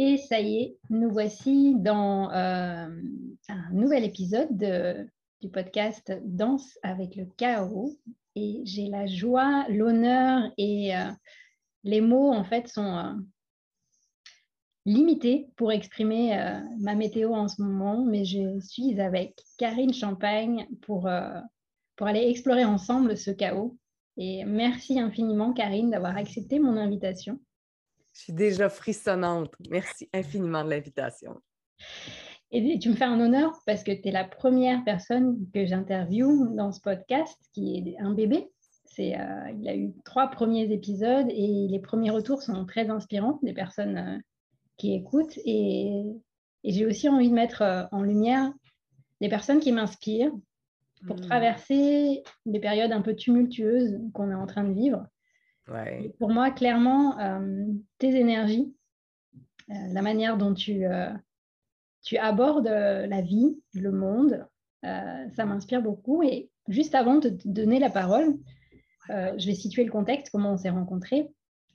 Et ça y est, nous voici dans euh, un nouvel épisode du podcast Danse avec le chaos. Et j'ai la joie, l'honneur et euh, les mots en fait sont euh, limités pour exprimer ma météo en ce moment, mais je suis avec Karine Champagne pour, pour aller explorer ensemble ce chaos. Et merci infiniment Karine d'avoir accepté mon invitation. Je suis déjà frissonnante. Merci infiniment de l'invitation. Et tu me fais un honneur parce que tu es la première personne que j'interviewe dans ce podcast qui est un bébé. C'est, euh, il a eu trois premiers épisodes et les premiers retours sont très inspirants des personnes euh, qui écoutent. Et, j'ai aussi envie de mettre euh, en lumière des personnes qui m'inspirent pour hmm. traverser des périodes un peu tumultueuses qu'on est en train de vivre. Pour moi, clairement, euh, tes énergies, euh, la manière dont tu, euh, tu abordes la vie, le monde, ça m'inspire beaucoup. Et juste avant de te donner la parole, je vais situer le contexte, comment on s'est rencontrés.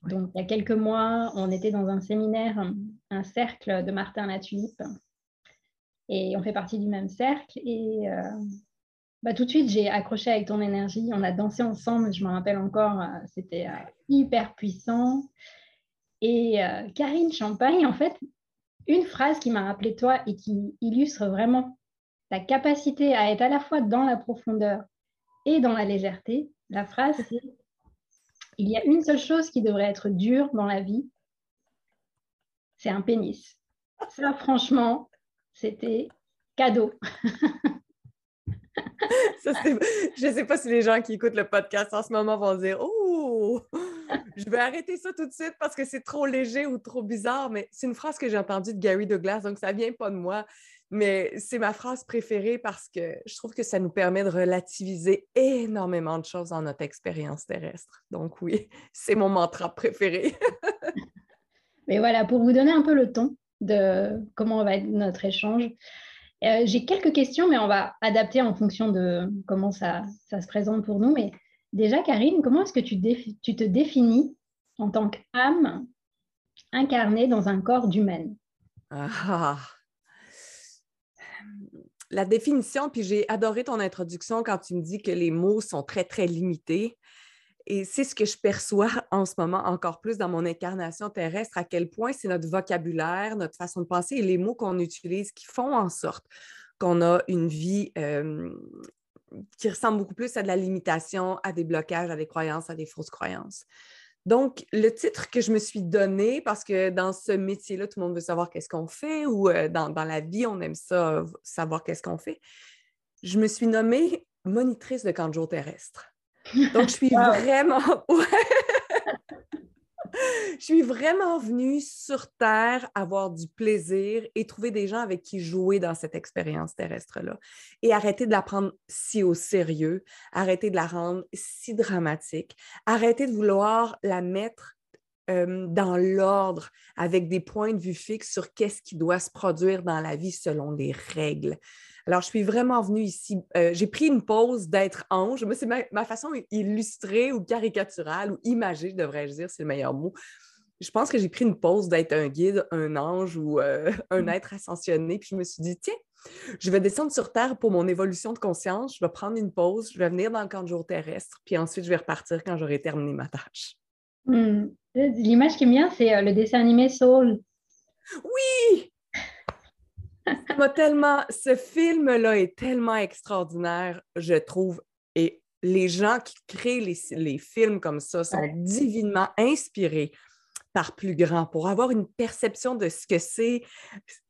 Donc, il y a quelques mois, on était dans un séminaire, un cercle de Martin Latulippe. Et on fait partie du même cercle. Et bah, tout de suite, j'ai accroché avec ton énergie. On a dansé ensemble, je me rappelle encore, euh, c'était euh, hyper puissant. Et euh, Karine Champagne, en fait, une phrase qui m'a rappelé toi et qui illustre vraiment ta capacité à être à la fois dans la profondeur et dans la légèreté, la phrase Il y a une seule chose qui devrait être dure dans la vie, c'est un pénis. Ça, franchement, c'était cadeau. je ne sais pas si les gens qui écoutent le podcast en ce moment vont dire Oh, je vais arrêter ça tout de suite parce que c'est trop léger ou trop bizarre. Mais c'est une phrase que j'ai entendue de Gary Douglas, donc ça ne vient pas de moi. Mais c'est ma phrase préférée parce que je trouve que ça nous permet de relativiser énormément de choses dans notre expérience terrestre. Donc oui, c'est mon mantra préféré. Mais voilà, pour vous donner un peu le ton de comment va être notre échange, euh, j'ai quelques questions, mais on va adapter en fonction de comment ça, se présente pour nous. Mais déjà, Karine, comment est-ce que tu, te définis en tant qu'âme incarnée dans un corps d'humaine? Ah. La définition, puis j'ai adoré ton introduction quand tu me dis que les mots sont très, très limités. Et c'est ce que je perçois en ce moment encore plus dans mon incarnation terrestre, à quel point c'est notre vocabulaire, notre façon de penser et les mots qu'on utilise qui font en sorte qu'on a une vie qui ressemble beaucoup plus à de la limitation, à des blocages, à des croyances, à des fausses croyances. Donc, le titre que je me suis donné, parce que dans ce métier-là, tout le monde veut savoir qu'est-ce qu'on fait, ou dans, dans, la vie, on aime ça, savoir qu'est-ce qu'on fait, je me suis nommée monitrice de camp terrestre. Donc, je suis vraiment. je suis vraiment venue sur Terre avoir du plaisir et trouver des gens avec qui jouer dans cette expérience terrestre-là. Et arrêter de la prendre si au sérieux, arrêter de la rendre si dramatique, arrêter de vouloir la mettre euh, dans l'ordre, avec des points de vue fixes sur qu'est-ce qui doit se produire dans la vie selon les règles. Alors, je suis vraiment venue ici. Euh, j'ai pris une pause d'être ange. mais c'est ma, façon illustrée ou caricaturale ou imagée, devrais-je dire, c'est le meilleur mot. Je pense que j'ai pris une pause d'être un guide, un ange ou euh, un mmh. être ascensionné. Puis je me suis dit, tiens, je vais descendre sur Terre pour mon évolution de conscience. Je vais prendre une pause. Je vais venir dans le camp de jour terrestre. Puis ensuite, je vais repartir quand j'aurai terminé ma tâche. Mmh. L'image qui me vient, c'est euh, le dessin animé Soul. Oui! tellement, ce film-là est tellement extraordinaire, je trouve. Et les gens qui créent les, films comme ça sont divinement inspirés par plus grand pour avoir une perception de ce que c'est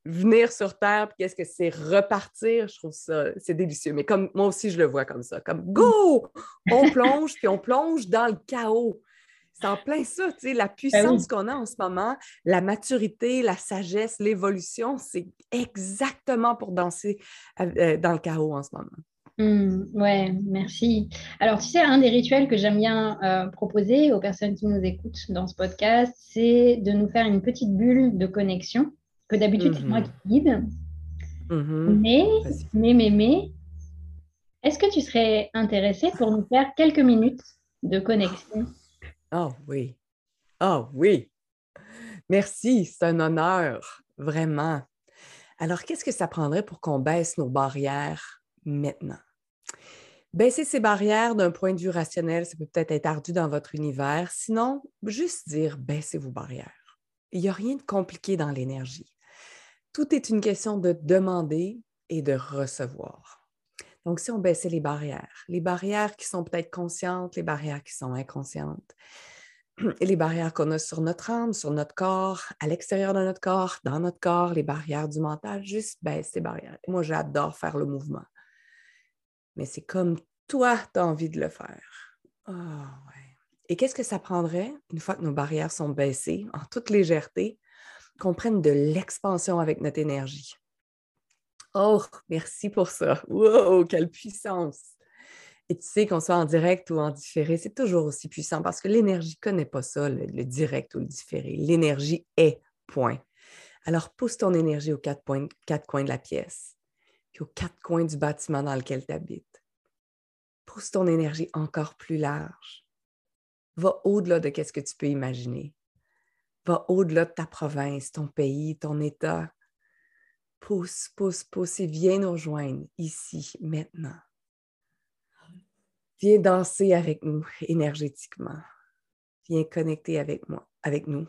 venir sur Terre, puis qu'est-ce que c'est repartir. Je trouve ça, c'est délicieux. Mais comme moi aussi, je le vois comme ça, comme go! On plonge, puis on plonge dans le chaos. C'est en plein ça, tu sais, la ben puissance qu'on a en ce moment, la maturité, la sagesse, l'évolution, c'est exactement pour danser euh, dans le chaos en ce moment. Mmh, ouais, merci. Alors, tu sais, un des rituels que j'aime bien euh, proposer aux personnes qui nous écoutent dans ce podcast, c'est de nous faire une petite bulle de connexion, que d'habitude, c'est moi mmh qui guide. Mmh mais, mais, mais, mais, est-ce que tu serais intéressé pour nous faire quelques minutes de connexion? Oh oui. Oh oui. Merci, c'est un honneur, vraiment. Alors, qu'est-ce que ça prendrait pour qu'on baisse nos barrières maintenant? Baisser ces barrières d'un point de vue rationnel, ça peut peut-être être ardu dans votre univers. Sinon, juste dire baissez vos barrières. Il n'y a rien de compliqué dans l'énergie. Tout est une question de demander et de recevoir. Donc, si on baissait les barrières, les barrières qui sont peut-être conscientes, les barrières qui sont inconscientes, et les barrières qu'on a sur notre âme, sur notre corps, à l'extérieur de notre corps, dans notre corps, les barrières du mental, juste baisse ces barrières. Moi, j'adore faire le mouvement. Mais c'est comme toi, tu as envie de le faire. Ah, et qu'est-ce que ça prendrait, une fois que nos barrières sont baissées, en toute légèreté, qu'on prenne de l'expansion avec notre énergie? Oh, merci pour ça. Wow, quelle puissance! Et tu sais qu'on soit en direct ou en différé, c'est toujours aussi puissant parce que l'énergie ne connaît pas ça, le, direct ou le différé. L'énergie est point. Alors, pousse ton énergie aux quatre, coins de la pièce, puis aux quatre coins du bâtiment dans lequel tu habites. Pousse ton énergie encore plus large. Va au-delà de ce que tu peux imaginer. Va au-delà de ta province, ton pays, ton État, pousse, pousse, pousse et viens nous rejoindre ici, maintenant. Viens danser avec nous énergétiquement. Viens connecter avec moi, avec nous.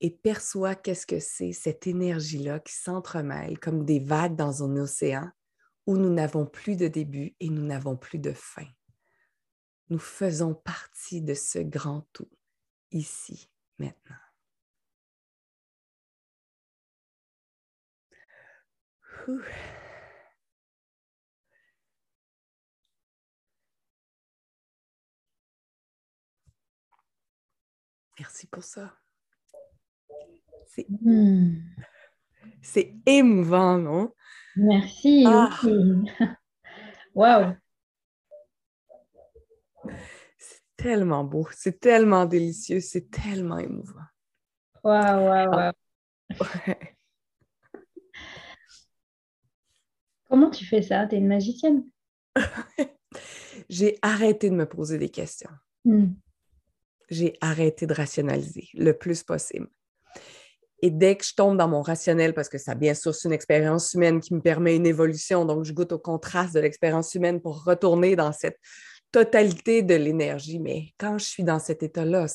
Et perçois qu'est-ce que c'est cette énergie-là qui s'entremêle comme des vagues dans un océan où nous n'avons plus de début et nous n'avons plus de fin. Nous faisons partie de ce grand tout, ici, maintenant. Merci pour ça. C'est hmm. émouvant, non? Merci. Ah. Waouh. C'est tellement beau, c'est tellement délicieux, c'est tellement émouvant. Waouh, waouh, waouh. Comment tu fais ça? Tu es une magicienne? J'ai arrêté de me poser des questions. Hmm. J'ai arrêté de rationaliser le plus possible. Et dès que je tombe dans mon rationnel, parce que ça, bien sûr, c'est une expérience humaine qui me permet une évolution, donc je goûte au contraste de l'expérience humaine pour retourner dans cette totalité de l'énergie. Mais quand je suis dans cet état-là,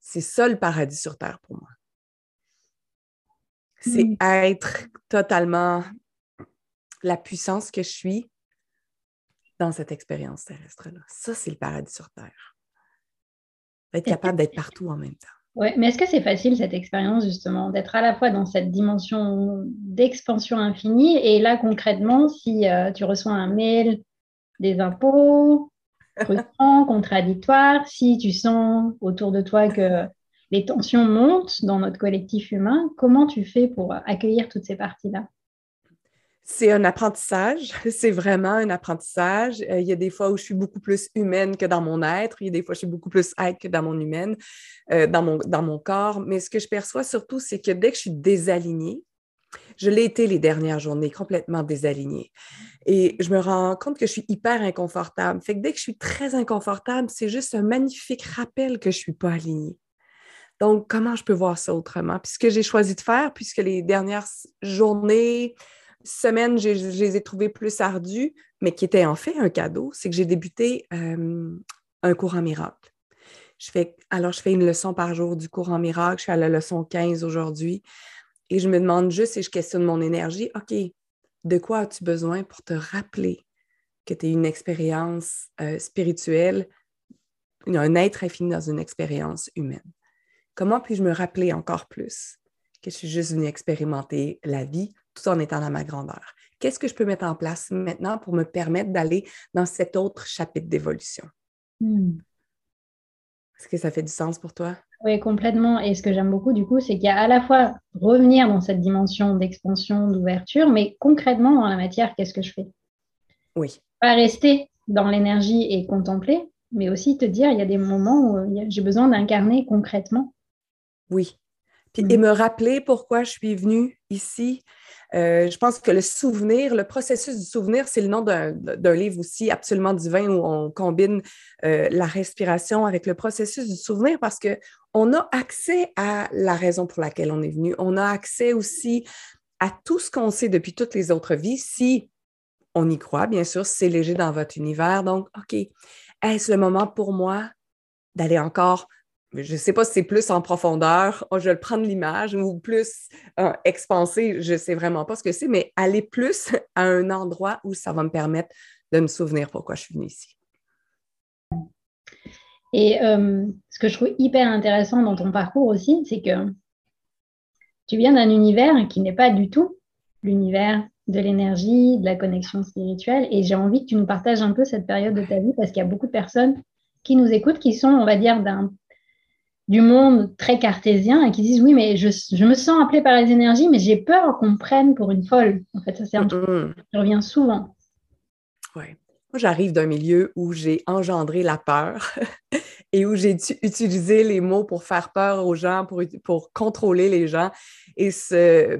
c'est ça le paradis sur Terre pour moi. C'est hmm. être totalement la puissance que je suis dans cette expérience terrestre-là. Ça, c'est le paradis sur Terre. Être capable d'être partout en même temps. Oui, mais est-ce que c'est facile cette expérience justement d'être à la fois dans cette dimension d'expansion infinie et là concrètement, si euh, tu reçois un mail des impôts, frustrant, contradictoire, si tu sens autour de toi que les tensions montent dans notre collectif humain, comment tu fais pour accueillir toutes ces parties-là? C'est un apprentissage, c'est vraiment un apprentissage. Euh, il y a des fois où je suis beaucoup plus humaine que dans mon être, il y a des fois où je suis beaucoup plus être que dans mon humaine, euh, dans, mon, dans mon corps. Mais ce que je perçois surtout, c'est que dès que je suis désalignée, je l'ai été les dernières journées, complètement désalignée. Et je me rends compte que je suis hyper inconfortable. Fait que dès que je suis très inconfortable, c'est juste un magnifique rappel que je ne suis pas alignée. Donc, comment je peux voir ça autrement? Puis ce que j'ai choisi de faire, puisque les dernières journées, semaine, je, les ai trouvées plus ardues, mais qui étaient en fait un cadeau, c'est que j'ai débuté euh, un cours en miracle. Alors, je fais une leçon par jour du cours en miracle. Je suis à la leçon 15 aujourd'hui. Et je me demande juste et je questionne mon énergie. OK, de quoi as-tu besoin pour te rappeler que tu es une expérience euh, spirituelle, un être infini dans une expérience humaine? Comment puis-je me rappeler encore plus que je suis juste venue expérimenter la vie tout en étant dans ma grandeur. Qu'est-ce que je peux mettre en place maintenant pour me permettre d'aller dans cet autre chapitre d'évolution? Hmm. Est-ce que ça fait du sens pour toi? Oui, complètement. Et ce que j'aime beaucoup, du coup, c'est qu'il y a à la fois revenir dans cette dimension d'expansion, d'ouverture, mais concrètement, dans la matière, qu'est-ce que je fais? Oui. Pas rester dans l'énergie et contempler, mais aussi te dire, il y a des moments où j'ai besoin d'incarner concrètement. Oui. Puis, Et hmm. me rappeler pourquoi je suis venue ici, euh, je pense que le souvenir, le processus du souvenir, c'est le nom d'un livre aussi absolument divin où on combine euh, la respiration avec le processus du souvenir parce qu'on a accès à la raison pour laquelle on est venu. On a accès aussi à tout ce qu'on sait depuis toutes les autres vies, si on y croit, bien sûr, c'est léger dans votre univers. Donc, OK, est-ce le moment pour moi d'aller encore je ne sais pas si c'est plus en profondeur, oh, je vais le prendre l'image, ou plus euh, expansé, je ne sais vraiment pas ce que c'est, mais aller plus à un endroit où ça va me permettre de me souvenir pourquoi je suis venue ici. Et euh, ce que je trouve hyper intéressant dans ton parcours aussi, c'est que tu viens d'un univers qui n'est pas du tout l'univers de l'énergie, de la connexion spirituelle. Et j'ai envie que tu nous partages un peu cette période de ta vie parce qu'il y a beaucoup de personnes qui nous écoutent qui sont, on va dire, d'un du monde très cartésien et qui disent oui, mais je, me sens appelée par les énergies, mais j'ai peur qu'on me prenne pour une folle. En fait, ça c'est un truc qui revient souvent. Oui. Moi, j'arrive d'un milieu où j'ai engendré la peur et où j'ai utilisé les mots pour faire peur aux gens, pour, pour contrôler les gens. Et ce,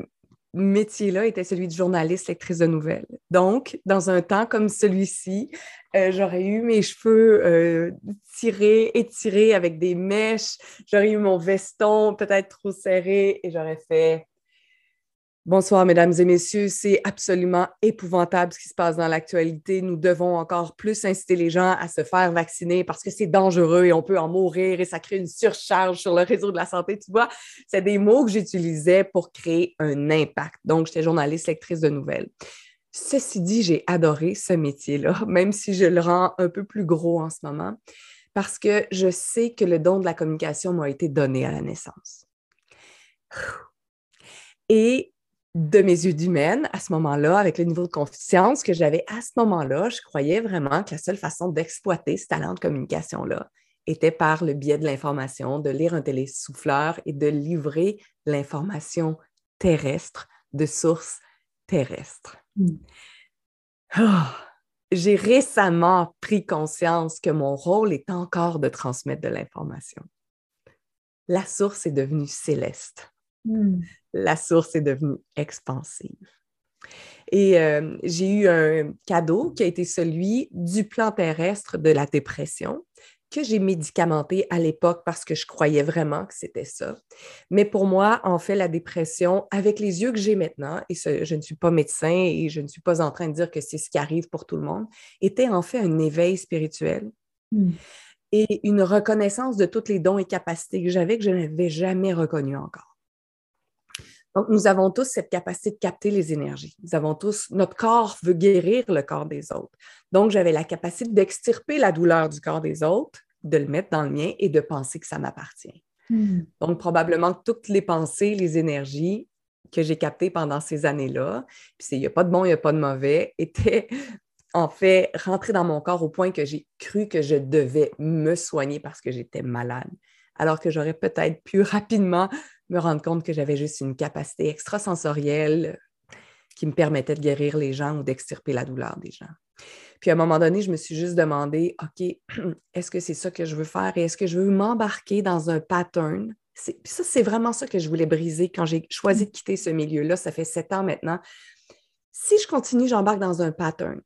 métier-là était celui de journaliste, lectrice de nouvelles. Donc, dans un temps comme celui-ci, euh, j'aurais eu mes cheveux euh, tirés, étirés avec des mèches, j'aurais eu mon veston peut-être trop serré et j'aurais fait Bonsoir, mesdames et messieurs. C'est absolument épouvantable ce qui se passe dans l'actualité. Nous devons encore plus inciter les gens à se faire vacciner parce que c'est dangereux et on peut en mourir et ça crée une surcharge sur le réseau de la santé. Tu vois, c'est des mots que j'utilisais pour créer un impact. Donc, j'étais journaliste, lectrice de nouvelles. Ceci dit, j'ai adoré ce métier-là, même si je le rends un peu plus gros en ce moment, parce que je sais que le don de la communication m'a été donné à la naissance. Et de mes yeux d'humaine à ce moment-là, avec le niveau de confiance que j'avais à ce moment-là, je croyais vraiment que la seule façon d'exploiter ce talent de communication-là était par le biais de l'information, de lire un télésouffleur et de livrer l'information terrestre de sources terrestres. Hmm. Ah! J'ai récemment pris conscience que mon rôle est encore de transmettre de l'information. La source est devenue céleste. Hmm. La source est devenue expansive. Et euh, j'ai eu un cadeau qui a été celui du plan terrestre de la dépression que j'ai médicamenté à l'époque parce que je croyais vraiment que c'était ça. Mais pour moi, en fait, la dépression, avec les yeux que j'ai maintenant, et je ne suis pas médecin et je ne suis pas en train de dire que c'est ce qui arrive pour tout le monde, était en fait un éveil spirituel. Hmm. Et une reconnaissance de tous les dons et capacités que j'avais que je n'avais jamais reconnus encore. Donc, nous avons tous cette capacité de capter les énergies. Nous avons tous, notre corps veut guérir le corps des autres. Donc, j'avais la capacité d'extirper la douleur du corps des autres, de le mettre dans le mien et de penser que ça m'appartient. Hmm. Donc, probablement toutes les pensées, les énergies que j'ai captées pendant ces années-là, puis il n'y a pas de bon, il n'y a pas de mauvais, étaient en fait rentrées dans mon corps au point que j'ai cru que je devais me soigner parce que j'étais malade alors que j'aurais peut-être pu rapidement me rendre compte que j'avais juste une capacité extrasensorielle qui me permettait de guérir les gens ou d'extirper la douleur des gens. Puis à un moment donné, je me suis juste demandé, OK, est-ce que c'est ça que je veux faire? Et est-ce que je veux m'embarquer dans un pattern? Puis ça, c'est vraiment ça que je voulais briser quand j'ai choisi de quitter ce milieu-là. Ça fait sept ans maintenant. Si je continue, j'embarque dans un pattern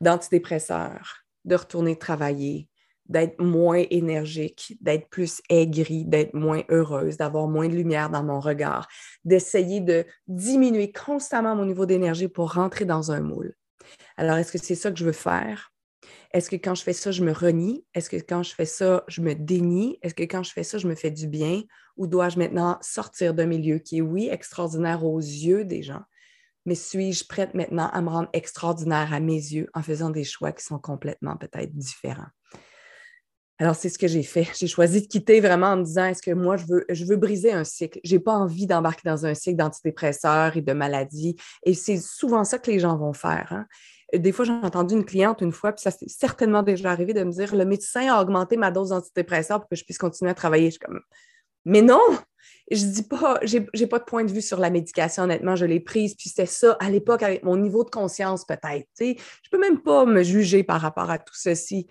d'antidépresseur, de retourner travailler, d'être moins énergique, d'être plus aigrie, d'être moins heureuse, d'avoir moins de lumière dans mon regard, d'essayer de diminuer constamment mon niveau d'énergie pour rentrer dans un moule. Alors, est-ce que c'est ça que je veux faire? Est-ce que quand je fais ça, je me renie? Est-ce que quand je fais ça, je me dénie? Est-ce que quand je fais ça, je me fais du bien? Ou dois-je maintenant sortir d'un milieu qui est, oui, extraordinaire aux yeux des gens, mais suis-je prête maintenant à me rendre extraordinaire à mes yeux en faisant des choix qui sont complètement peut-être différents? Alors, c'est ce que j'ai fait. J'ai choisi de quitter vraiment en me disant est-ce que moi, je veux, briser un cycle? Je n'ai pas envie d'embarquer dans un cycle d'antidépresseurs et de maladies. Et c'est souvent ça que les gens vont faire. Hein. Des fois, j'ai entendu une cliente une fois, puis ça s'est certainement déjà arrivé de me dire le médecin a augmenté ma dose d'antidépresseurs pour que je puisse continuer à travailler. Je suis comme mais non! Je dis pas, j'ai, pas de point de vue sur la médication, honnêtement, je l'ai prise, puis c'était ça à l'époque avec mon niveau de conscience, peut-être. Je peux même pas me juger par rapport à tout ceci.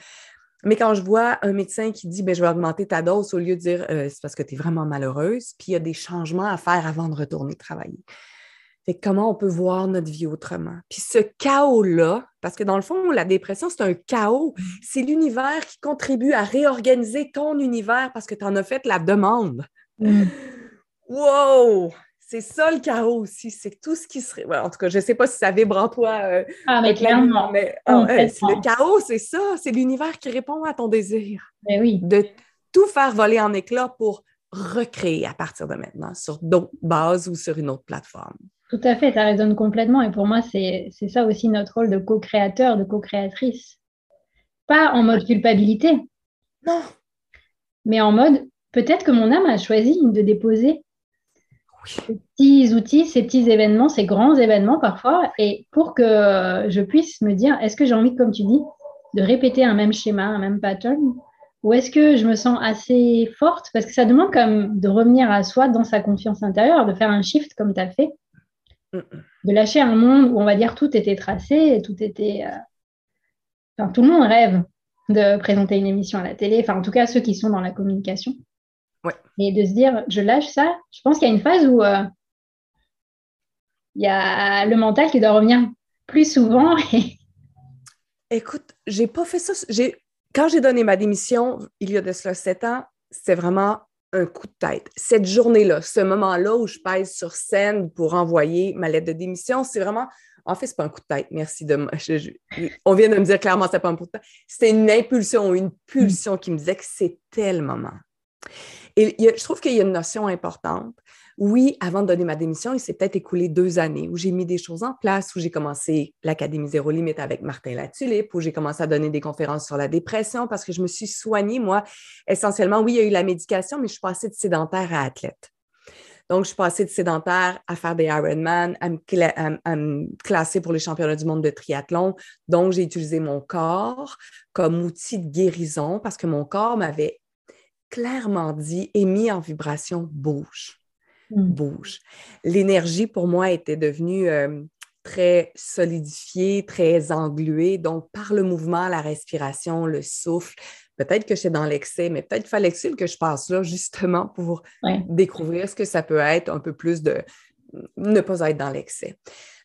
Mais quand je vois un médecin qui dit ben, je vais augmenter ta dose au lieu de dire euh, c'est parce que tu es vraiment malheureuse, puis il y a des changements à faire avant de retourner travailler. Fait comment on peut voir notre vie autrement? Puis ce chaos-là, parce que dans le fond, la dépression, c'est un chaos. Mm. C'est l'univers qui contribue à réorganiser ton univers parce que tu en as fait la demande. Mm. Wow! C'est ça le chaos aussi, c'est tout ce qui serait. en tout cas, je ne sais pas si ça vibre en toi. Euh, ah, mais clairement. Mais, ah, le chaos, c'est ça. C'est l'univers qui répond à ton désir. Mais oui. De tout faire voler en éclats pour recréer à partir de maintenant sur d'autres bases ou sur une autre plateforme. Tout à fait, ça résonne complètement. Et pour moi, c'est ça aussi notre rôle de co-créateur, de co-créatrice. Pas en mode culpabilité. Non. Mais en mode, peut-être que mon âme a choisi de déposer ces petits outils, ces petits événements, ces grands événements parfois, et pour que je puisse me dire, est-ce que j'ai envie, comme tu dis, de répéter un même schéma, un même pattern, ou est-ce que je me sens assez forte? Parce que ça demande quand même de revenir à soi dans sa confiance intérieure, de faire un shift comme tu as fait, de lâcher un monde où on va dire tout était tracé, tout était... Euh, enfin, tout le monde rêve de présenter une émission à la télé, enfin en tout cas ceux qui sont dans la communication. Et de se dire, je lâche ça. Je pense qu'il y a une phase où euh, il y a le mental qui doit revenir plus souvent. Écoute, j'ai pas fait ça. Quand j'ai donné ma démission, il y a de cela sept ans, c'était vraiment un coup de tête. Cette journée-là, ce moment-là où je pèse sur scène pour envoyer ma lettre de démission, c'est vraiment. En fait, c'est pas un coup de tête, merci de On vient de me dire clairement que c'est pas un coup de tête. C'était une impulsion, une pulsion qui me disait que c'était le moment. Et je trouve qu'il y a une notion importante. Oui, avant de donner ma démission, il s'est peut-être écoulé deux années où j'ai mis des choses en place, où j'ai commencé l'Académie Zéro Limite avec Martin Latulippe, où j'ai commencé à donner des conférences sur la dépression parce que je me suis soignée, moi, essentiellement. Oui, il y a eu la médication, mais je suis passée de sédentaire à athlète. Donc, je suis passée de sédentaire à faire des Ironman, à me, classer pour les championnats du monde de triathlon. Donc, j'ai utilisé mon corps comme outil de guérison parce que mon corps m'avait clairement dit et mis en vibration bouge, hmm. bouge. L'énergie pour moi était devenue euh, très solidifiée, très engluée. Donc, par le mouvement, la respiration, le souffle, peut-être que j'étais dans l'excès, mais peut-être fallait-il que je passe là justement pour découvrir ce que ça peut être un peu plus de ne pas être dans l'excès.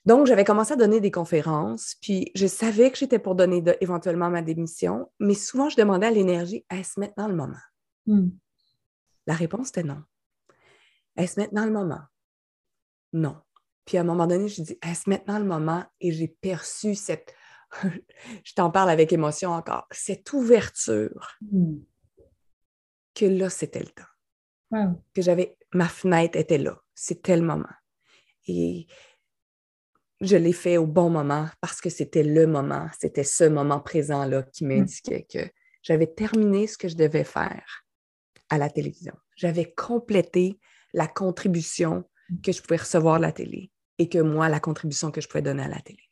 Donc, j'avais commencé à donner des conférences, puis je savais que j'étais pour donner éventuellement ma démission, mais souvent, je demandais à l'énergie, est-ce maintenant le moment? Hmm. La réponse était non. Est-ce maintenant le moment? Non. Puis à un moment donné, je dis, est-ce maintenant le moment? Et j'ai perçu cette, je t'en parle avec émotion encore, cette ouverture hmm. que là, c'était le temps. Que j'avais, ma fenêtre était là. C'était le moment. Et je l'ai fait au bon moment parce que c'était le moment, c'était ce moment présent-là qui hmm. m'indiquait que j'avais terminé ce que je devais faire à la télévision. J'avais complété la contribution que je pouvais recevoir de la télé et que moi, la contribution que je pouvais donner à la télé.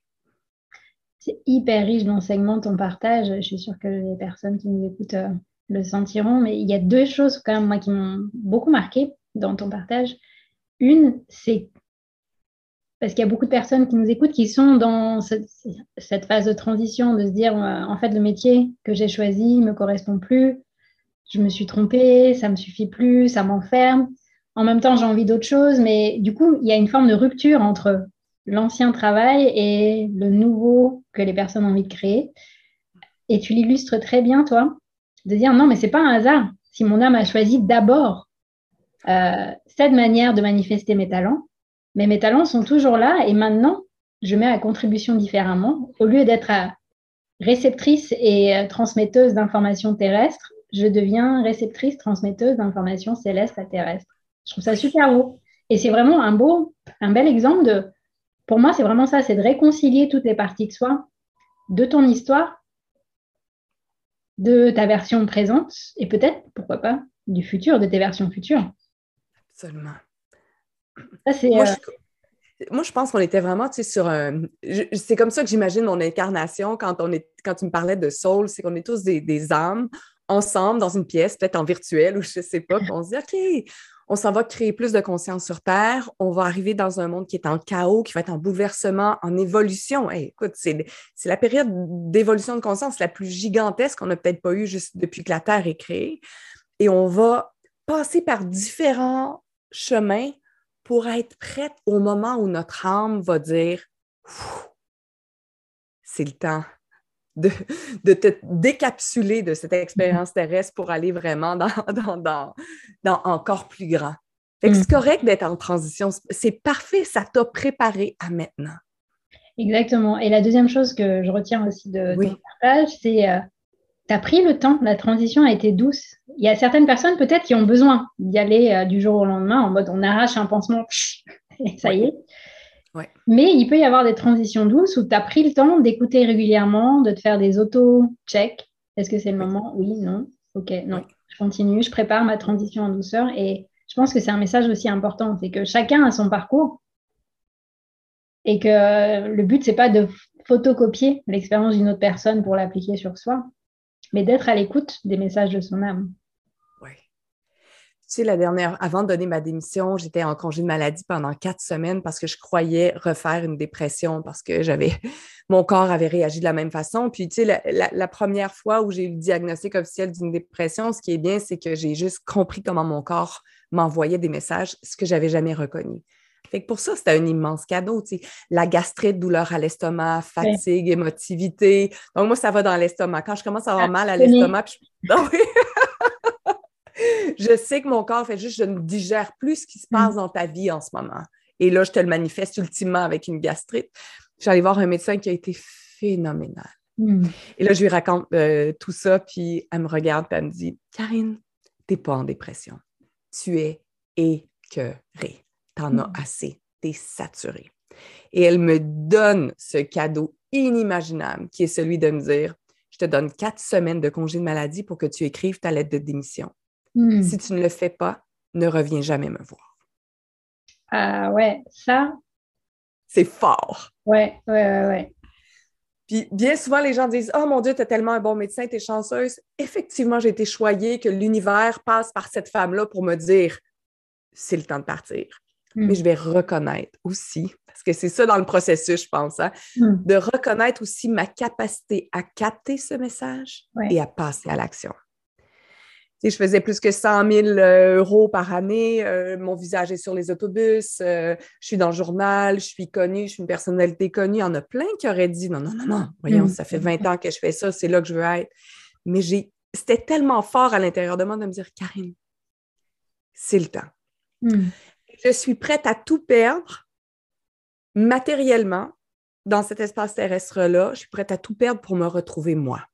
C'est hyper riche d'enseignement, ton partage. Je suis sûre que les personnes qui nous écoutent euh, le sentiront, mais il y a deux choses quand même, moi, qui m'ont beaucoup marqué dans ton partage. Une, c'est parce qu'il y a beaucoup de personnes qui nous écoutent qui sont dans cette, cette phase de transition, de se dire, euh, en fait, le métier que j'ai choisi ne me correspond plus, je me suis trompée, ça me suffit plus, ça m'enferme. En même temps, j'ai envie d'autre chose, mais du coup, il y a une forme de rupture entre l'ancien travail et le nouveau que les personnes ont envie de créer. Et tu l'illustres très bien, toi, de dire non, mais c'est pas un hasard. Si mon âme a choisi d'abord euh, cette manière de manifester mes talents, mais mes talents sont toujours là et maintenant, je mets à contribution différemment. Au lieu d'être euh, réceptrice et euh, transmetteuse d'informations terrestres, je deviens réceptrice, transmetteuse d'informations célestes à terrestres. Je trouve ça super beau. Et c'est vraiment un beau, un bel exemple de, pour moi, c'est vraiment ça, c'est de réconcilier toutes les parties de soi, de ton histoire, de ta version présente et peut-être, pourquoi pas, du futur, de tes versions futures. Absolument. Ça, c'est. Moi, euh, je, moi, je pense qu'on était vraiment, tu sais, sur un... C'est comme ça que j'imagine mon incarnation quand, on est, quand tu me parlais de soul, c'est qu'on est tous des, des âmes ensemble dans une pièce, peut-être en virtuel ou je sais pas, on se dit, OK, on s'en va créer plus de conscience sur Terre, on va arriver dans un monde qui est en chaos, qui va être en bouleversement, en évolution. Écoute, c'est la période d'évolution de conscience la plus gigantesque qu'on n'a peut-être pas eue juste depuis que la Terre est créée. Et on va passer par différents chemins pour être prête au moment où notre âme va dire c'est le temps de, de te décapsuler de cette expérience terrestre pour aller vraiment dans, dans, dans, dans encore plus grand. C'est correct d'être en transition. C'est parfait, ça t'a préparé à maintenant. Exactement. Et la deuxième chose que je retiens aussi de Oui. ton partage, c'est euh, tu as pris le temps, la transition a été douce. Il y a certaines personnes peut-être qui ont besoin d'y aller euh, du jour au lendemain en mode on arrache un pansement et ça y est. Ouais. Mais il peut y avoir des transitions douces où tu as pris le temps d'écouter régulièrement, de te faire des auto-checks. Est-ce que c'est le moment? Oui, non. Ok, non. Je continue, je prépare ma transition en douceur et je pense que c'est un message aussi important, c'est que chacun a son parcours et que le but, c'est pas de photocopier l'expérience d'une autre personne pour l'appliquer sur soi, mais d'être à l'écoute des messages de son âme. Sais, la dernière, avant de donner ma démission, j'étais en congé de maladie pendant quatre semaines parce que je croyais refaire une dépression parce que j'avais, mon corps avait réagi de la même façon. Puis, tu sais, la, la- la première fois où j'ai eu le diagnostic officiel d'une dépression, ce qui est bien, c'est que j'ai juste compris comment mon corps m'envoyait des messages, ce que j'avais jamais reconnu. Fait que pour ça, c'était un immense cadeau, tu sais. La gastrite, douleur à l'estomac, fatigue, émotivité. Donc, moi, ça va dans l'estomac. Quand je commence à avoir mal à l'estomac, je... Je sais que mon corps fait juste, je ne digère plus ce qui se passe Mm. dans ta vie en ce moment. Et là, je te le manifeste ultimement avec une gastrite. J'allais voir un médecin qui a été phénoménal. Hmm. Et là, je lui raconte euh, tout ça, puis elle me regarde, puis elle me dit Karine, t'es pas en dépression. Tu es écœurée. T'en as Mm. assez. T'es saturée. Et elle me donne ce cadeau inimaginable qui est celui de me dire Je te donne quatre semaines de congé de maladie pour que tu écrives ta lettre de démission. Hmm. Si tu ne le fais pas, ne reviens jamais me voir. Ah ouais, ça, C'est fort. ouais, ouais, ouais, ouais. Puis bien souvent, les gens disent Oh mon Dieu, tu es tellement un bon médecin, tu es chanceuse. Effectivement, j'ai été choyée que l'univers passe par cette femme-là pour me dire c'est le temps de partir. Hmm. Mais je vais reconnaître aussi, parce que c'est ça dans le processus, je pense, hein, Hmm. de reconnaître aussi ma capacité à capter ce message Ouais. et à passer à l'action. Je faisais plus que 100 000 euh, euros par année. euh, mon visage est sur les autobus. euh, je suis dans le journal. Je suis connue. Je suis une personnalité connue. Il y en a plein qui auraient dit non, non, non, non. Voyons, Mm. ça fait 20 ans que je fais ça. C'est là que je veux être. Mais j'ai, c'était tellement fort à l'intérieur de moi de me dire Karine, c'est le temps. Hmm. Je suis prête à tout perdre matériellement dans cet espace terrestre-là. Je suis prête à tout perdre pour me retrouver moi.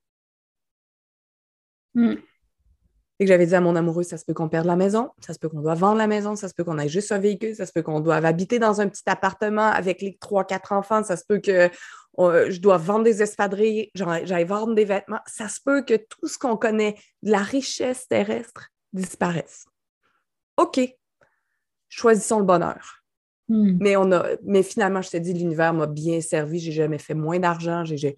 Hmm. Et que j'avais dit à mon amoureux, ça se peut qu'on perde la maison, ça se peut qu'on doit vendre la maison, ça se peut qu'on ait juste un véhicule, ça se peut qu'on doive habiter dans un petit appartement avec les trois, quatre enfants, ça se peut que je dois vendre des espadrilles, j'aille vendre des vêtements. Ça se peut que tout ce qu'on connaît de la richesse terrestre disparaisse. OK, choisissons le bonheur. Hmm. Mais, on a, mais finalement, je te dis, l'univers m'a bien servi. J'ai jamais fait moins d'argent. J'ai-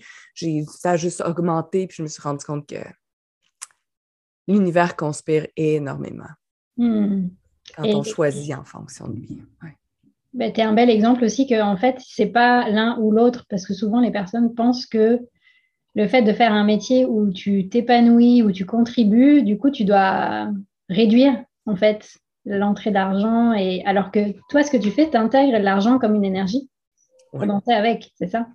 ça a juste augmenté. Puis je me suis rendu compte que l'univers conspire énormément Hmm. quand Et- on choisit en fonction de lui. Ouais. Ben, tu es un bel exemple aussi que, en fait, c'est pas l'un ou l'autre, parce que souvent les personnes pensent que le fait de faire un métier où tu t'épanouis, où tu contribues, du coup, tu dois réduire, en fait, l'entrée d'argent. Et alors que toi, ce que tu fais, tu intègres l'argent comme une énergie pour danser avec, c'est ça?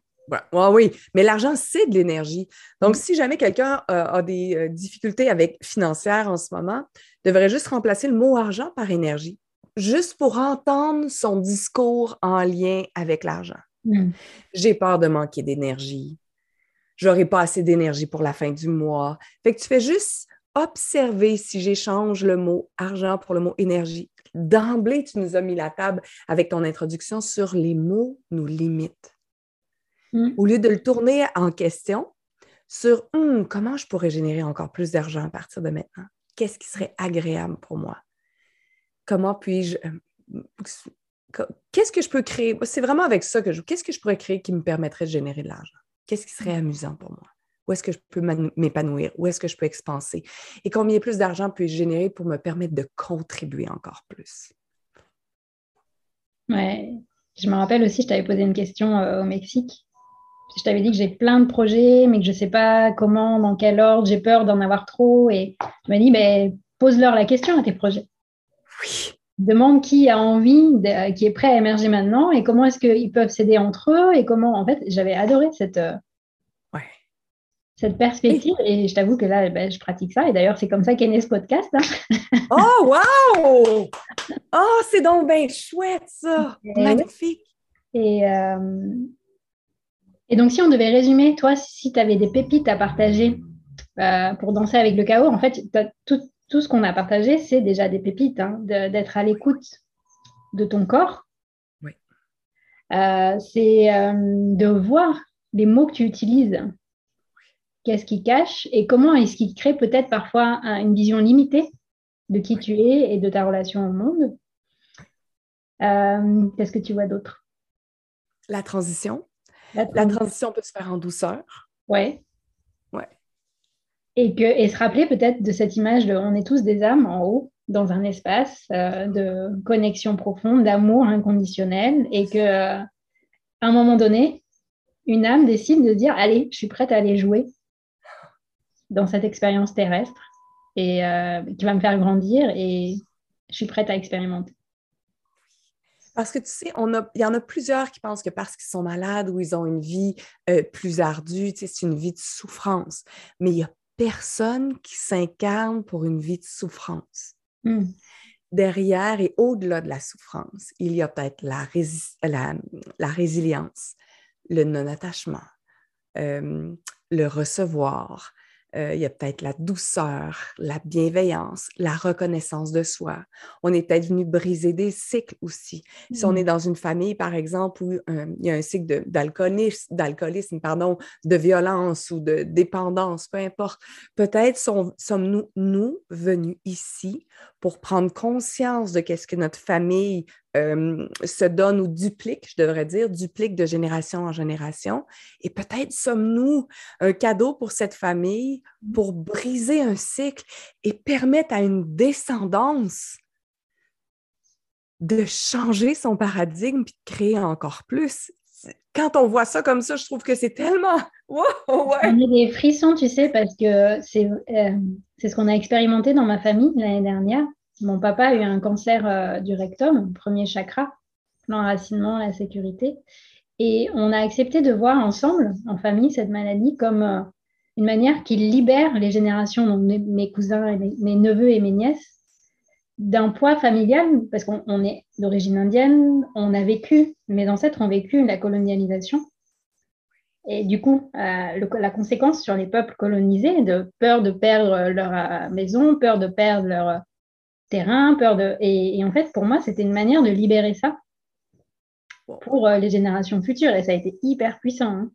Oui, mais l'argent, c'est de l'énergie. Donc, si jamais quelqu'un euh, a des euh, difficultés avec financières en ce moment, devrait juste remplacer le mot argent par énergie, juste pour entendre son discours en lien avec l'argent. Hmm. J'ai peur de manquer d'énergie. J'aurai pas assez d'énergie pour la fin du mois. Fait que tu fais juste observer si j'échange le mot argent pour le mot énergie. D'emblée, tu nous as mis la table avec ton introduction sur les mots nous limitent. Au lieu de le tourner en question sur hum, comment je pourrais générer encore plus d'argent à partir de maintenant? Qu'est-ce qui serait agréable pour moi? Comment puis-je. Euh, qu'est-ce que je peux créer? C'est vraiment avec ça que je. Qu'est-ce que je pourrais créer qui me permettrait de générer de l'argent? Qu'est-ce qui serait amusant pour moi? Où est-ce que je peux m'épanouir? Où est-ce que je peux expanser? Et combien plus d'argent puis-je générer pour me permettre de contribuer encore plus? Ouais. Je me rappelle aussi, je t'avais posé une question euh, au Mexique je t'avais dit que j'ai plein de projets, mais que je ne sais pas comment, dans quel ordre, j'ai peur d'en avoir trop. Et tu m'as dit, ben, pose-leur la question à tes projets. Oui. Demande qui a envie, qui est prêt à émerger maintenant et comment est-ce qu'ils peuvent s'aider entre eux et comment, en fait, j'avais adoré cette, euh, cette perspective et je t'avoue que là, ben, je pratique ça et d'ailleurs, c'est comme ça qu'est né ce podcast. Hein. oh, wow! Oh, c'est donc bien chouette ça! Magnifique! Et, euh, et donc, si on devait résumer, toi, si tu avais des pépites à partager euh, pour danser avec le chaos, en fait, tout, ce qu'on a partagé, c'est déjà des pépites, hein, d'être à l'écoute de ton corps. Oui. Euh, c'est euh, de voir les mots que tu utilises, qu'est-ce qui cache et comment est-ce qui crée peut-être parfois une vision limitée de qui tu es et de ta relation au monde. Qu'est-ce que tu vois d'autre? La transition. La, transition peut se faire en douceur. Oui. Ouais. Et, que, et se rappeler peut-être de cette image de on est tous des âmes en haut, dans un espace euh, de connexion profonde, d'amour inconditionnel, et que euh, à un moment donné, une âme décide de dire allez, je suis prête à aller jouer dans cette expérience terrestre et euh, qui va me faire grandir et je suis prête à expérimenter. Parce que tu sais, on a, il y en a plusieurs qui pensent que parce qu'ils sont malades ou ils ont une vie euh, plus ardue, tu sais, c'est une vie de souffrance. Mais il n'y a personne qui s'incarne pour une vie de souffrance. Hmm. Derrière et au-delà de la souffrance, il y a peut-être la, la, résilience, le non-attachement, euh, le recevoir, euh, il y a peut-être la douceur, la bienveillance, la reconnaissance de soi. On est peut-être venu briser des cycles aussi. Si on est mmh. dans une famille, par exemple, où euh, il y a un cycle d'alcoolisme, pardon, de violence ou de dépendance, peu importe, peut-être sommes-nous, nous, venus ici pour prendre conscience de qu'est-ce que notre famille euh, se donne ou duplique, je devrais dire, duplique de génération en génération. Et peut-être sommes-nous un cadeau pour cette famille pour briser un cycle et permettre à une descendance de changer son paradigme puis de créer encore plus. Quand on voit ça comme ça, je trouve que c'est tellement. Wow. On a des frissons, tu sais, parce que c'est euh, ce qu'on a expérimenté dans ma famille l'année dernière. Mon papa a eu un cancer euh, du rectum, premier chakra, l'enracinement, la sécurité. Et on a accepté de voir ensemble, en famille, cette maladie comme euh, une manière qui libère les générations, mes, cousins, mes, neveux et mes nièces, d'un poids familial, parce qu'on est d'origine indienne, on a vécu, mes ancêtres ont vécu la colonialisation. Et du coup, euh, la conséquence sur les peuples colonisés, de peur de perdre leur maison, peur de perdre leur terrain, peur de... Et, en fait, pour moi, c'était une manière de libérer ça pour euh, les générations futures. Et ça a été hyper puissant. Hein.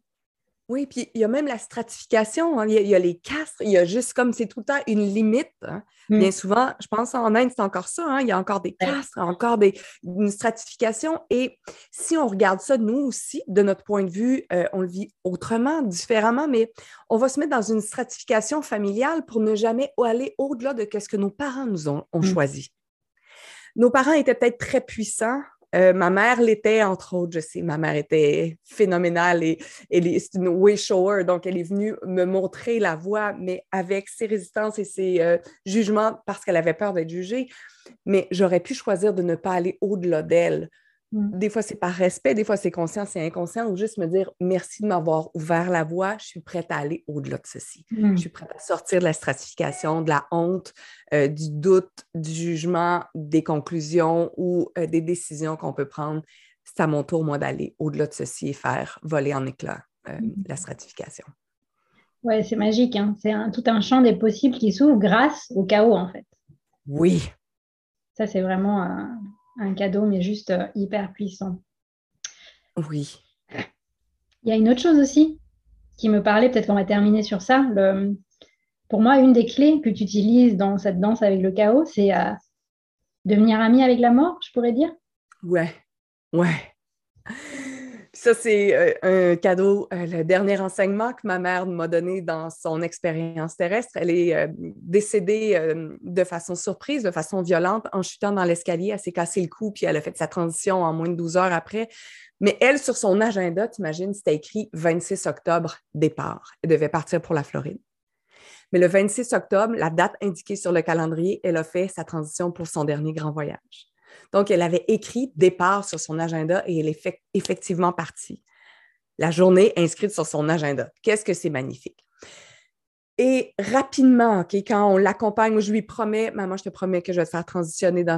Oui, puis il y a même la stratification. Hein. Il, y a, les castres. Il y a juste comme c'est tout le temps une limite. Hein. Mm. Bien souvent, je pense en Inde, c'est encore ça. Il y a encore des castres, encore des, une stratification. Et si on regarde ça, nous aussi, de notre point de vue, euh, on le vit autrement, différemment, mais on va se mettre dans une stratification familiale pour ne jamais aller au-delà de ce que nos parents nous ont, mm. choisi. Nos parents étaient peut-être très puissants Euh, ma mère l'était, entre autres, je sais, ma mère était phénoménale et, et c'est une way shower, donc elle est venue me montrer la voie, mais avec ses résistances et ses euh, jugements parce qu'elle avait peur d'être jugée. Mais j'aurais pu choisir de ne pas aller au-delà d'elle Mm. Des fois, c'est par respect, des fois, c'est conscient, c'est inconscient, ou juste me dire merci de m'avoir ouvert la voie, je suis prête à aller au-delà de ceci. Je suis prête à sortir de la stratification, de la honte, euh, du doute, du jugement, des conclusions ou euh, des décisions qu'on peut prendre. C'est à mon tour, moi, d'aller au-delà de ceci et faire voler en éclats euh, mm. la stratification. Oui, c'est magique. Hein. C'est tout un champ des possibles qui s'ouvre grâce au chaos, en fait. Oui. Ça, c'est vraiment un cadeau, mais juste euh, hyper puissant. Oui. Il y a une autre chose aussi qui me parlait, peut-être qu'on va terminer sur ça. Pour moi, une des clés que tu utilises dans cette danse avec le chaos, c'est euh, devenir ami avec la mort, je pourrais dire. Ouais, ouais. Ça, c'est euh, un cadeau, euh, le dernier enseignement que ma mère m'a donné dans son expérience terrestre. Elle est euh, décédée de façon surprise, de façon violente, en chutant dans l'escalier. Elle s'est cassé le cou, puis elle a fait sa transition en moins de 12 heures après. Mais elle, sur son agenda, t'imagines, c'était écrit 26 octobre, départ. Elle devait partir pour la Floride. Mais le 26 octobre, la date indiquée sur le calendrier, elle a fait sa transition pour son dernier grand voyage. Donc, elle avait écrit départ sur son agenda et elle est effectivement partie. La journée inscrite sur son agenda. Qu'est-ce que c'est magnifique? Et rapidement, quand on l'accompagne, je lui promets, maman, je te promets que je vais te faire transitionner dans,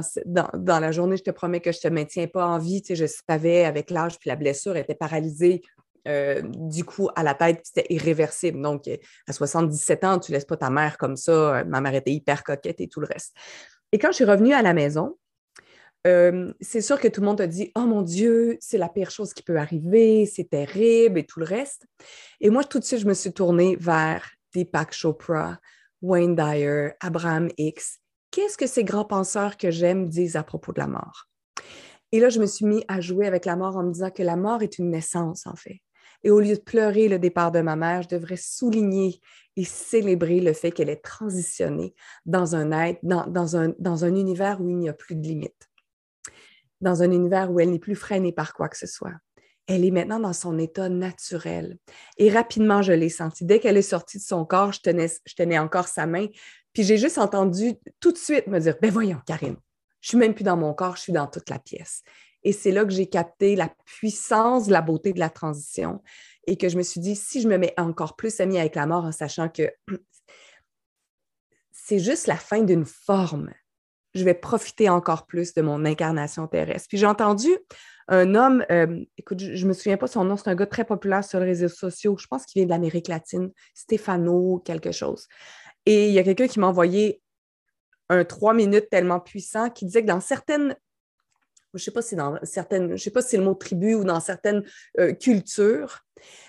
la journée, je te promets que je ne te maintiens pas en vie. Tu sais, je savais avec l'âge, puis la blessure était paralysée euh, du coup à la tête, c'était irréversible. Donc, à 77 ans, tu ne laisses pas ta mère comme ça. Ma mère était hyper coquette et tout le reste. Et quand je suis revenue à la maison, c'est sûr que tout le monde a dit Oh mon Dieu, c'est la pire chose qui peut arriver, c'est terrible et tout le reste. Et moi, tout de suite, je me suis tournée vers Deepak Chopra, Wayne Dyer, Abraham X. Qu'est-ce que ces grands penseurs que j'aime disent à propos de la mort? Et là, je me suis mis à jouer avec la mort en me disant que la mort est une naissance, en fait. Et au lieu de pleurer le départ de ma mère, je devrais souligner et célébrer le fait qu'elle est transitionnée dans un être, dans, un, dans un univers où il n'y a plus de limites dans un univers où elle n'est plus freinée par quoi que ce soit. Elle est maintenant dans son état naturel. Et rapidement, je l'ai senti. Dès qu'elle est sortie de son corps, je tenais, je tenais encore sa main. Puis j'ai juste entendu tout de suite me dire, ben voyons, Karine, je suis même plus dans mon corps, je suis dans toute la pièce. Et c'est là que j'ai capté la puissance, la beauté de la transition et que je me suis dit, si je me mets encore plus amie avec la mort en sachant que c'est juste la fin d'une forme, je vais profiter encore plus de mon incarnation terrestre. Puis j'ai entendu un homme, euh, écoute, je ne me souviens pas son nom, c'est un gars très populaire sur les réseaux sociaux, je pense qu'il vient de l'Amérique latine, Stéphano, quelque chose. Et il y a quelqu'un qui m'a envoyé un trois minutes tellement puissant qui disait que dans certaines je ne sais pas si dans certaines, je sais pas si c'est le mot tribu ou dans certaines euh, cultures,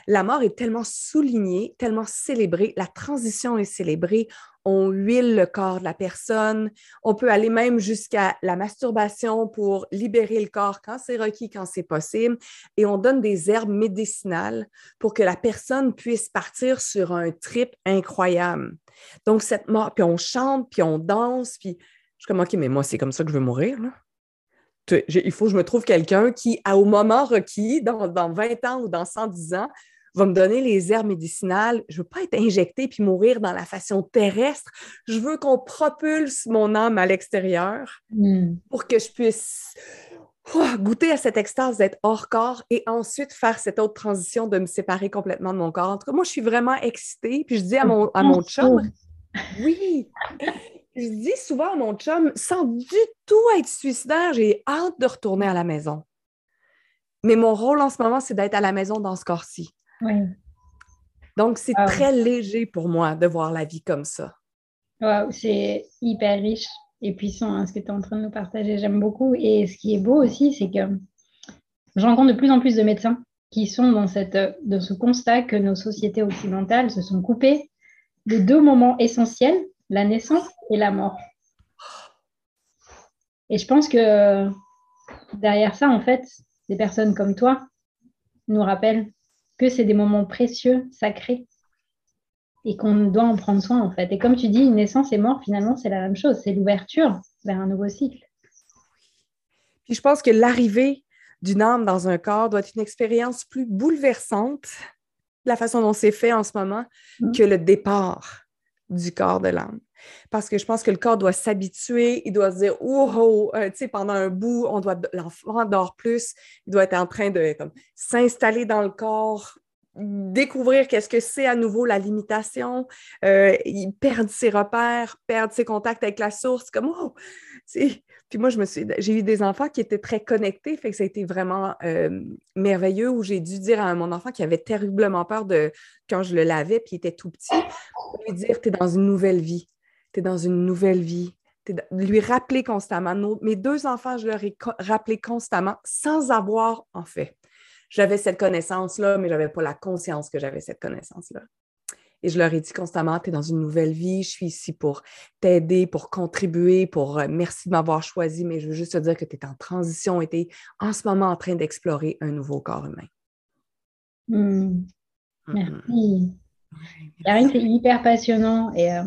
la mort est tellement soulignée, tellement célébrée, la transition est célébrée, on huile le corps de la personne. On peut aller même jusqu'à la masturbation pour libérer le corps quand c'est requis, quand c'est possible. Et on donne des herbes médicinales pour que la personne puisse partir sur un trip incroyable. Donc, cette mort, puis on chante, puis on danse, puis je suis comme, OK, mais moi, c'est comme ça que je veux mourir. Il faut que je me trouve quelqu'un qui, au moment requis, dans, dans 20 ans ou dans 110 ans, va me donner les herbes médicinales. Je ne veux pas être injectée puis mourir dans la façon terrestre. Je veux qu'on propulse mon âme à l'extérieur hmm. pour que je puisse oh, goûter à cette extase d'être hors corps et ensuite faire cette autre transition de me séparer complètement de mon corps. En tout cas, moi, je suis vraiment excitée. Puis je dis à mon, à mon chum, oui, je dis souvent à mon chum, sans du tout être suicidaire, j'ai hâte de retourner à la maison. Mais mon rôle en ce moment, c'est d'être à la maison dans ce corps-ci. Donc, c'est très léger pour moi de voir la vie comme ça. c'est hyper riche et puissant hein, ce que tu es en train de nous partager. J'aime beaucoup. Et ce qui est beau aussi, c'est que je rencontre de plus en plus de médecins qui sont dans, cette, dans ce constat que nos sociétés occidentales se sont coupées de deux moments essentiels, la naissance et la mort. Et je pense que derrière ça, en fait, des personnes comme toi nous rappellent que c'est des moments précieux, sacrés, et qu'on doit en prendre soin en fait. Et comme tu dis, naissance et mort, finalement, c'est la même chose, c'est l'ouverture vers un nouveau cycle. Puis je pense que l'arrivée d'une âme dans un corps doit être une expérience plus bouleversante, la façon dont c'est fait en ce moment, mm. que le départ du corps de l'âme. Parce que je pense que le corps doit s'habituer, il doit se dire, oh, tu sais, pendant un bout, on doit, l'enfant dort plus, il doit être en train de s'installer dans le corps, découvrir qu'est-ce que c'est à nouveau la limitation, euh, il perd ses repères, perd ses contacts avec la source, comme oh, puis moi je me suis, j'ai eu des enfants qui étaient très connectés, fait que ça a été vraiment euh, merveilleux où j'ai dû dire à mon enfant qui avait terriblement peur de quand je le lavais puis il était tout petit, lui dire tu es dans une nouvelle vie, tu es dans une nouvelle vie, lui rappeler constamment. mes deux enfants, je leur ai rappelé constamment sans avoir en fait j'avais cette connaissance-là, mais je n'avais pas la conscience que j'avais cette connaissance-là. Et je leur ai dit constamment, tu es dans une nouvelle vie, je suis ici pour t'aider, pour contribuer, pour euh, merci de m'avoir choisi, mais je veux juste te dire que tu es en transition et tu es en ce moment en train d'explorer un nouveau corps humain. Hmm. Merci. Karine, c'est hyper passionnant et euh,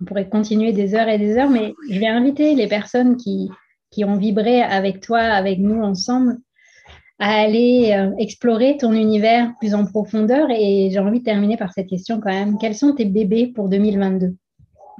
on pourrait continuer des heures et des heures, mais je vais inviter les personnes qui, ont vibré avec toi, avec nous ensemble, à aller euh, explorer ton univers plus en profondeur. Et j'ai envie de terminer par cette question quand même. Quels sont tes bébés pour 2022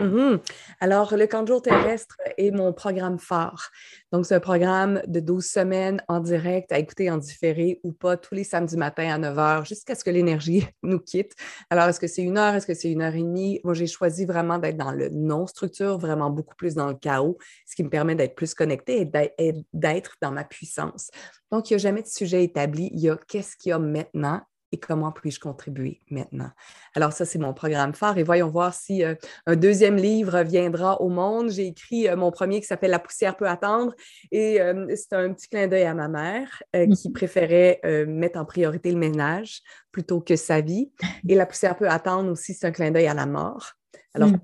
Mhm. Alors, le camp jour terrestre est mon programme phare. Donc, c'est un programme de 12 semaines en direct à écouter en différé ou pas tous les samedis matins à 9 h jusqu'à ce que l'énergie nous quitte. Alors, est-ce que c'est une heure? Est-ce que c'est une heure et demie? Moi, j'ai choisi vraiment d'être dans le non-structure, vraiment beaucoup plus dans le chaos, ce qui me permet d'être plus connecté et d'être dans ma puissance. Donc, il n'y a jamais de sujet établi. Il y a qu'est-ce qu'il y a maintenant et comment puis-je contribuer maintenant? Alors ça, c'est mon programme phare et voyons voir si euh, un deuxième livre viendra au monde. J'ai écrit euh, mon premier qui s'appelle La poussière peut attendre et euh, c'est un petit clin d'œil à ma mère qui mmh. préférait mettre en priorité le ménage plutôt que sa vie. Et La poussière peut attendre aussi, c'est un clin d'œil à la mort. Alors, mmh.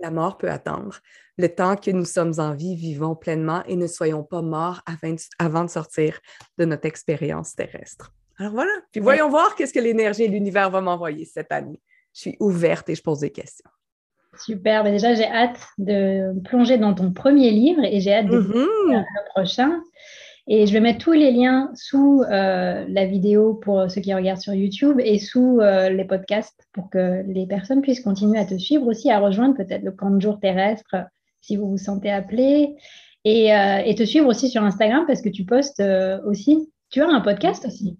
la mort peut attendre. Le temps que nous sommes en vie, vivons pleinement et ne soyons pas morts avant de sortir de notre expérience terrestre. Alors voilà. Puis voyons voir qu'est-ce que l'énergie et l'univers vont m'envoyer cette année. Je suis ouverte et je pose des questions. Super. Mais déjà, j'ai hâte de plonger dans ton premier livre et j'ai hâte de mm le prochain. Et je vais mettre tous les liens sous euh, la vidéo pour ceux qui regardent sur YouTube et sous euh, les podcasts pour que les personnes puissent continuer à te suivre aussi, à rejoindre peut-être le camp de jour terrestre si vous vous sentez appelé et, euh, et te suivre aussi sur Instagram parce que tu postes aussi. Tu as un podcast aussi?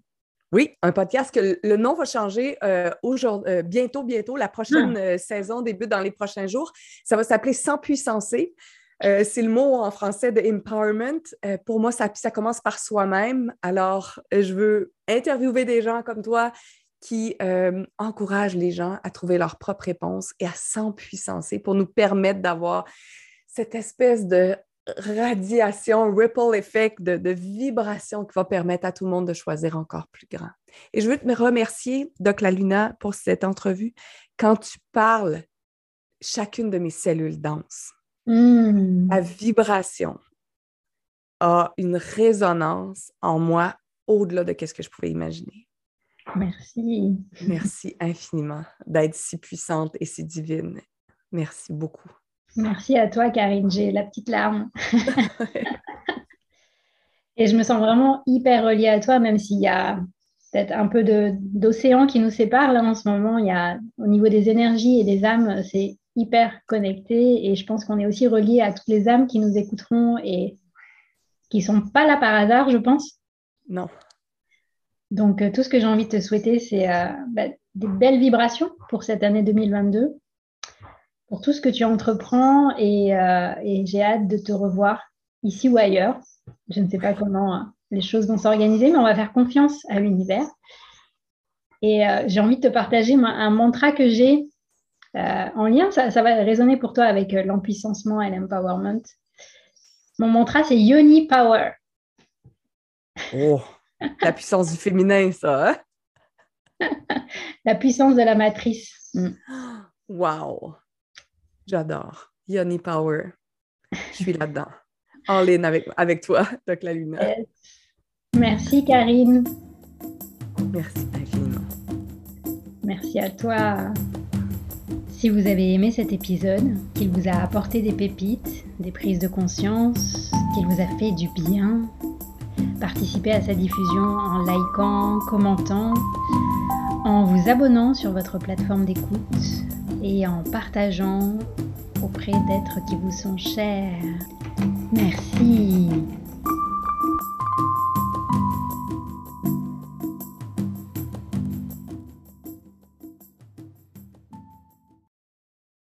Oui, un podcast que le nom va changer euh, euh, bientôt, bientôt. La prochaine ah. euh, saison débute dans les prochains jours. Ça va s'appeler Sans puissancer. c'est le mot en français de empowerment. pour moi, ça, ça commence par soi-même. Alors, je veux interviewer des gens comme toi qui encouragent les gens à trouver leur propre réponse et à s'empuissancer pour nous permettre d'avoir cette espèce de radiation, ripple effect de, vibration qui va permettre à tout le monde de choisir encore plus grand. Et je veux te remercier, Doc La Luna, pour cette entrevue. Quand tu parles, chacune de mes cellules danse. Hmm. La vibration a une résonance en moi au-delà de ce que je pouvais imaginer. Merci. Merci infiniment d'être si puissante et si divine. Merci beaucoup. Merci à toi, Karine. J'ai la petite larme. Et je me sens vraiment hyper reliée à toi, même s'il y a peut-être un peu d'océan qui nous sépare là en ce moment. Il y a, au niveau des énergies et des âmes, c'est hyper connecté. Et je pense qu'on est aussi relié à toutes les âmes qui nous écouteront et qui ne sont pas là par hasard, je pense. Non. Donc, euh, tout ce que j'ai envie de te souhaiter, c'est euh, bah, des belles vibrations pour cette année 2022 pour tout ce que tu entreprends euh, et, j'ai hâte de te revoir ici ou ailleurs. Je ne sais pas comment euh, les choses vont s'organiser, mais on va faire confiance à l'univers. Et euh, j'ai envie de te partager un mantra que j'ai en lien, ça, ça, va résonner pour toi avec l'empuissancement et l'empowerment. Mon mantra, c'est Yoni Power. Oh, la puissance du féminin, ça. Hein? la puissance de la matrice. Wow. J'adore. Yoni Power. Je suis là-dedans. En ligne avec, avec toi, Doc La Luna. Merci, Karine. Merci infiniment. Merci à toi. Si vous avez aimé cet épisode, qu'il vous a apporté des pépites, des prises de conscience, qu'il vous a fait du bien, Participez à sa diffusion en likant, commentant, en vous abonnant sur votre plateforme d'écoute et en partageant auprès d'êtres qui vous sont chers. Merci.